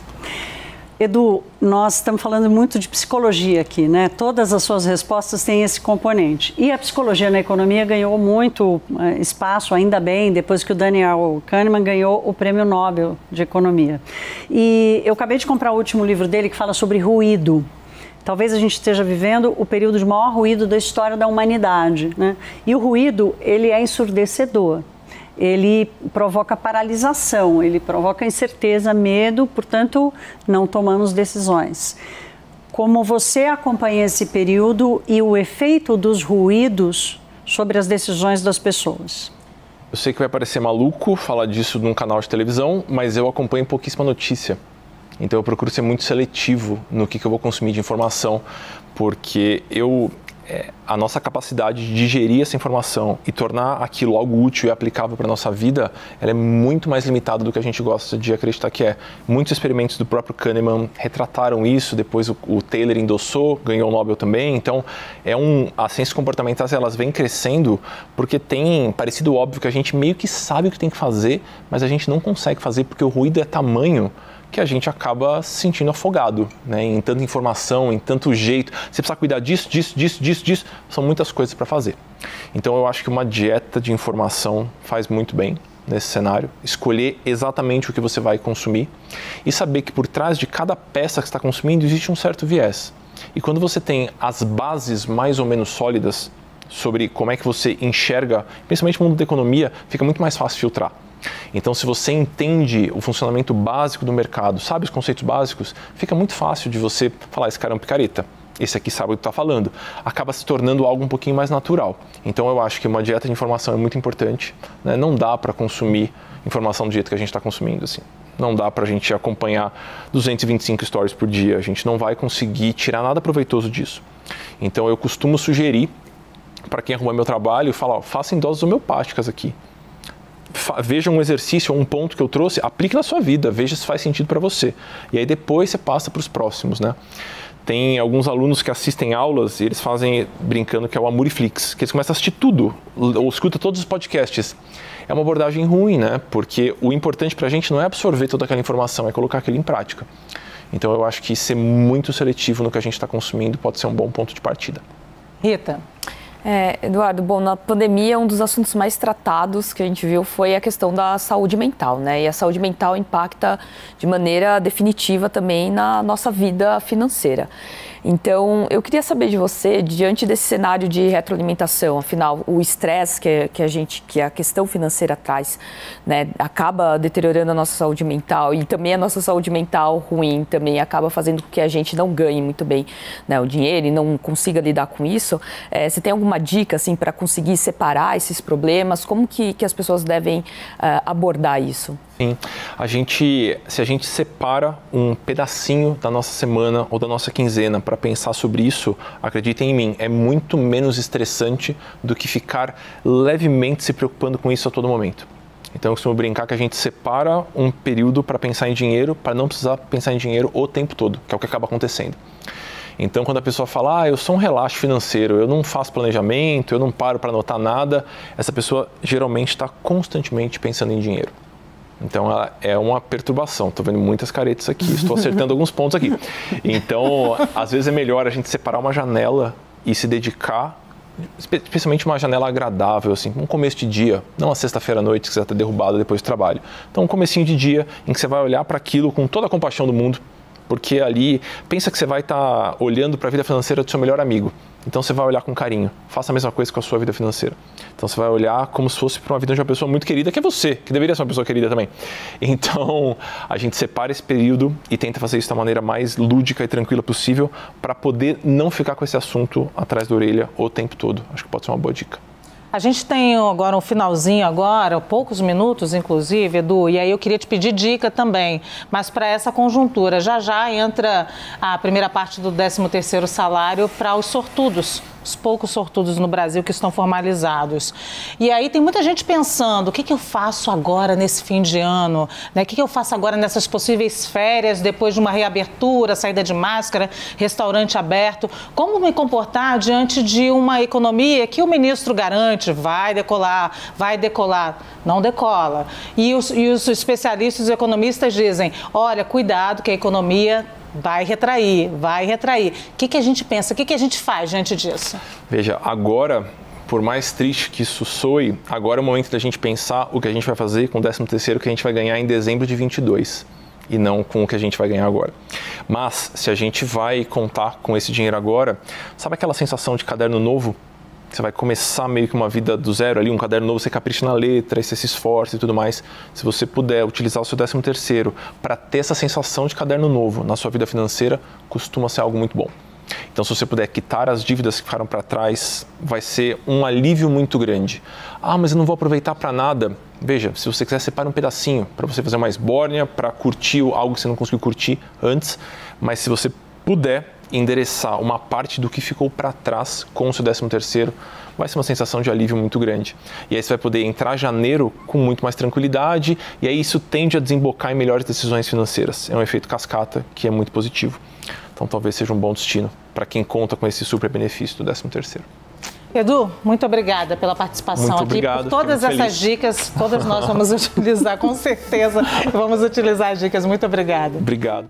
[SPEAKER 4] Edu, nós estamos falando muito de psicologia aqui, né? Todas as suas respostas têm esse componente. E a psicologia na economia ganhou muito uh, espaço, ainda bem, depois que o Daniel Kahneman ganhou o Prêmio Nobel de Economia. E eu acabei de comprar o último livro dele que fala sobre ruído. Talvez a gente esteja vivendo o período de maior ruído da história da humanidade, né? E o ruído, ele é ensurdecedor ele provoca paralisação, ele provoca incerteza, medo, portanto, não tomamos decisões. Como você acompanha esse período e o efeito dos ruídos sobre as decisões das pessoas?
[SPEAKER 1] Eu sei que vai parecer maluco falar disso num canal de televisão, mas eu acompanho pouquíssima notícia. Então eu procuro ser muito seletivo no que, que eu vou consumir de informação, porque eu é, a nossa capacidade de digerir essa informação e tornar aquilo algo útil e aplicável para a nossa vida, ela é muito mais limitada do que a gente gosta de acreditar que é. Muitos experimentos do próprio Kahneman retrataram isso, depois o, o Taylor endossou, ganhou o Nobel também. Então, é um, as ciências comportamentais elas vêm crescendo porque tem parecido óbvio que a gente meio que sabe o que tem que fazer, mas a gente não consegue fazer porque o ruído é tamanho que a gente acaba se sentindo afogado, né? Em tanta informação, em tanto jeito. Você precisa cuidar disso, disso, disso, disso, disso. São muitas coisas para fazer. Então eu acho que uma dieta de informação faz muito bem nesse cenário. Escolher exatamente o que você vai consumir e saber que por trás de cada peça que está consumindo existe um certo viés. E quando você tem as bases mais ou menos sólidas sobre como é que você enxerga, principalmente no mundo da economia, fica muito mais fácil filtrar. Então, se você entende o funcionamento básico do mercado, sabe os conceitos básicos, fica muito fácil de você falar: esse cara é um picareta, esse aqui sabe o que está falando. Acaba se tornando algo um pouquinho mais natural. Então, eu acho que uma dieta de informação é muito importante. Né? Não dá para consumir informação do jeito que a gente está consumindo. Assim. Não dá para a gente acompanhar 225 stories por dia. A gente não vai conseguir tirar nada proveitoso disso. Então, eu costumo sugerir para quem arruma meu trabalho, falar, faça em doses homeopáticas aqui veja um exercício ou um ponto que eu trouxe, aplique na sua vida, veja se faz sentido para você. E aí depois você passa para os próximos, né? Tem alguns alunos que assistem aulas e eles fazem brincando que é o Amuriflix, que eles começam a assistir tudo, ou escuta todos os podcasts. É uma abordagem ruim, né? Porque o importante para a gente não é absorver toda aquela informação, é colocar aquilo em prática. Então eu acho que ser muito seletivo no que a gente está consumindo pode ser um bom ponto de partida.
[SPEAKER 2] Rita.
[SPEAKER 3] É, Eduardo, bom, na pandemia um dos assuntos mais tratados que a gente viu foi a questão da saúde mental, né? E a saúde mental impacta de maneira definitiva também na nossa vida financeira. Então, eu queria saber de você, diante desse cenário de retroalimentação, afinal, o estresse que, que a gente, que a questão financeira traz, né, acaba deteriorando a nossa saúde mental e também a nossa saúde mental ruim também acaba fazendo com que a gente não ganhe muito bem né, o dinheiro e não consiga lidar com isso. É, você tem alguma dica assim para conseguir separar esses problemas? Como que, que as pessoas devem uh, abordar isso?
[SPEAKER 1] Sim. A gente, se a gente separa um pedacinho da nossa semana ou da nossa quinzena para pensar sobre isso, acreditem em mim, é muito menos estressante do que ficar levemente se preocupando com isso a todo momento. Então eu costumo brincar que a gente separa um período para pensar em dinheiro, para não precisar pensar em dinheiro o tempo todo, que é o que acaba acontecendo. Então, quando a pessoa fala, ah, eu sou um relaxo financeiro, eu não faço planejamento, eu não paro para anotar nada, essa pessoa geralmente está constantemente pensando em dinheiro. Então ela é uma perturbação. Estou vendo muitas caretas aqui, estou acertando [LAUGHS] alguns pontos aqui. Então, às vezes é melhor a gente separar uma janela e se dedicar, especialmente uma janela agradável, assim, um começo de dia, não a sexta-feira à noite que você está derrubado depois do trabalho. Então, um comecinho de dia em que você vai olhar para aquilo com toda a compaixão do mundo, porque ali pensa que você vai estar tá olhando para a vida financeira do seu melhor amigo. Então você vai olhar com carinho. Faça a mesma coisa com a sua vida financeira. Então você vai olhar como se fosse para uma vida de uma pessoa muito querida, que é você, que deveria ser uma pessoa querida também. [LAUGHS] Então a gente separa esse período e tenta fazer isso da maneira mais lúdica e tranquila possível para poder não ficar com esse assunto atrás da orelha o tempo todo. Acho que pode ser uma boa dica.
[SPEAKER 2] A gente tem agora um finalzinho agora, poucos minutos inclusive, Edu, e aí eu queria te pedir dica também, mas para essa conjuntura, já já entra a primeira parte do 13º salário para os sortudos os poucos sortudos no Brasil que estão formalizados. E aí tem muita gente pensando, o que, que eu faço agora nesse fim de ano? Né? O que, que eu faço agora nessas possíveis férias, depois de uma reabertura, saída de máscara, restaurante aberto? Como me comportar diante de uma economia que o ministro garante vai decolar, vai decolar? Não decola. E os, e os especialistas, os economistas dizem, olha, cuidado que a economia vai retrair, vai retrair. O que, que a gente pensa? O que, que a gente faz diante disso?
[SPEAKER 1] Veja, agora por mais triste que isso soe, agora é o momento da gente pensar o que a gente vai fazer com o 13 terceiro que a gente vai ganhar em dezembro de 22 e não com o que a gente vai ganhar agora. Mas se a gente vai contar com esse dinheiro agora, sabe aquela sensação de caderno novo? Você vai começar meio que uma vida do zero ali, um caderno novo, você capricha na letra, você se esforça e tudo mais. Se você puder utilizar o seu 13 terceiro para ter essa sensação de caderno novo na sua vida financeira, costuma ser algo muito bom. Então, se você puder quitar as dívidas que ficaram para trás, vai ser um alívio muito grande. Ah, mas eu não vou aproveitar para nada. Veja, se você quiser, separe um pedacinho para você fazer uma esbórnia, para curtir algo que você não conseguiu curtir antes. Mas se você puder endereçar uma parte do que ficou para trás com o seu 13 terceiro, vai ser uma sensação de alívio muito grande. E aí você vai poder entrar janeiro com muito mais tranquilidade e aí isso tende a desembocar em melhores decisões financeiras. É um efeito cascata que é muito positivo. Então talvez seja um bom destino para quem conta com esse super benefício do 13 terceiro.
[SPEAKER 2] Edu, muito obrigada pela participação
[SPEAKER 1] muito
[SPEAKER 2] aqui,
[SPEAKER 1] obrigado,
[SPEAKER 2] por todas essas
[SPEAKER 1] feliz.
[SPEAKER 2] dicas, todas nós vamos [LAUGHS] utilizar, com certeza, vamos utilizar as dicas. Muito obrigada.
[SPEAKER 1] Obrigado.